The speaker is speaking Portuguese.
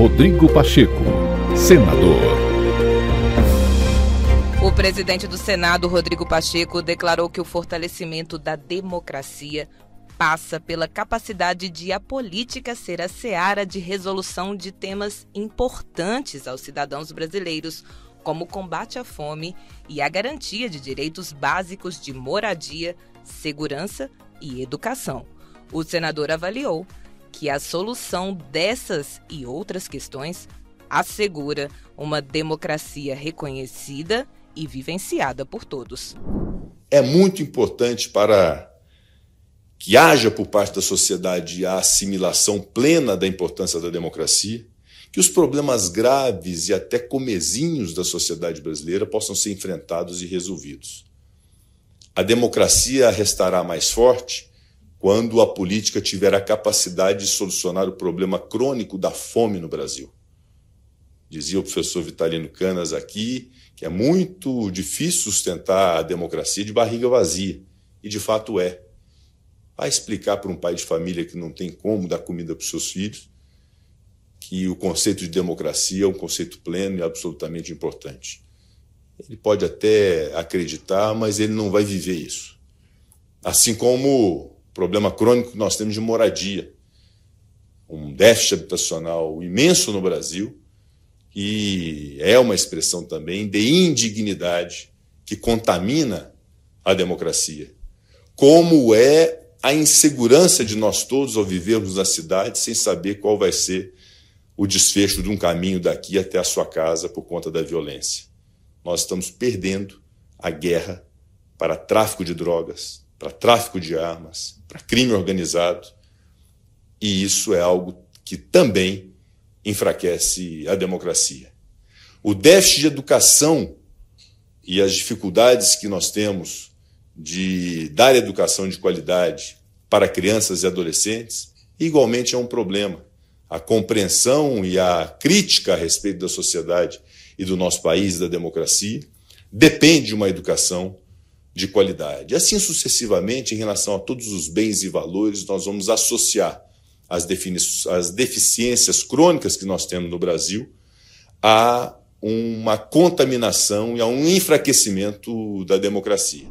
Rodrigo Pacheco, senador. O presidente do Senado, Rodrigo Pacheco, declarou que o fortalecimento da democracia passa pela capacidade de a política ser a seara de resolução de temas importantes aos cidadãos brasileiros, como o combate à fome e a garantia de direitos básicos de moradia, segurança e educação. O senador avaliou que a solução dessas e outras questões assegura uma democracia reconhecida e vivenciada por todos. É muito importante para que haja por parte da sociedade a assimilação plena da importância da democracia, que os problemas graves e até comezinhos da sociedade brasileira possam ser enfrentados e resolvidos. A democracia restará mais forte quando a política tiver a capacidade de solucionar o problema crônico da fome no Brasil. Dizia o professor Vitalino Canas aqui que é muito difícil sustentar a democracia de barriga vazia, e de fato é a explicar para um pai de família que não tem como dar comida para os seus filhos que o conceito de democracia é um conceito pleno e absolutamente importante. Ele pode até acreditar, mas ele não vai viver isso. Assim como problema crônico que nós temos de moradia, um déficit habitacional imenso no Brasil, e é uma expressão também de indignidade que contamina a democracia. Como é a insegurança de nós todos ao vivermos na cidade sem saber qual vai ser o desfecho de um caminho daqui até a sua casa por conta da violência. Nós estamos perdendo a guerra para tráfico de drogas, para tráfico de armas, para crime organizado, e isso é algo que também enfraquece a democracia. O déficit de educação e as dificuldades que nós temos de dar educação de qualidade para crianças e adolescentes, igualmente é um problema. A compreensão e a crítica a respeito da sociedade e do nosso país, da democracia, depende de uma educação de qualidade. Assim sucessivamente, em relação a todos os bens e valores, nós vamos associar as, as deficiências crônicas que nós temos no Brasil a uma contaminação e a um enfraquecimento da democracia.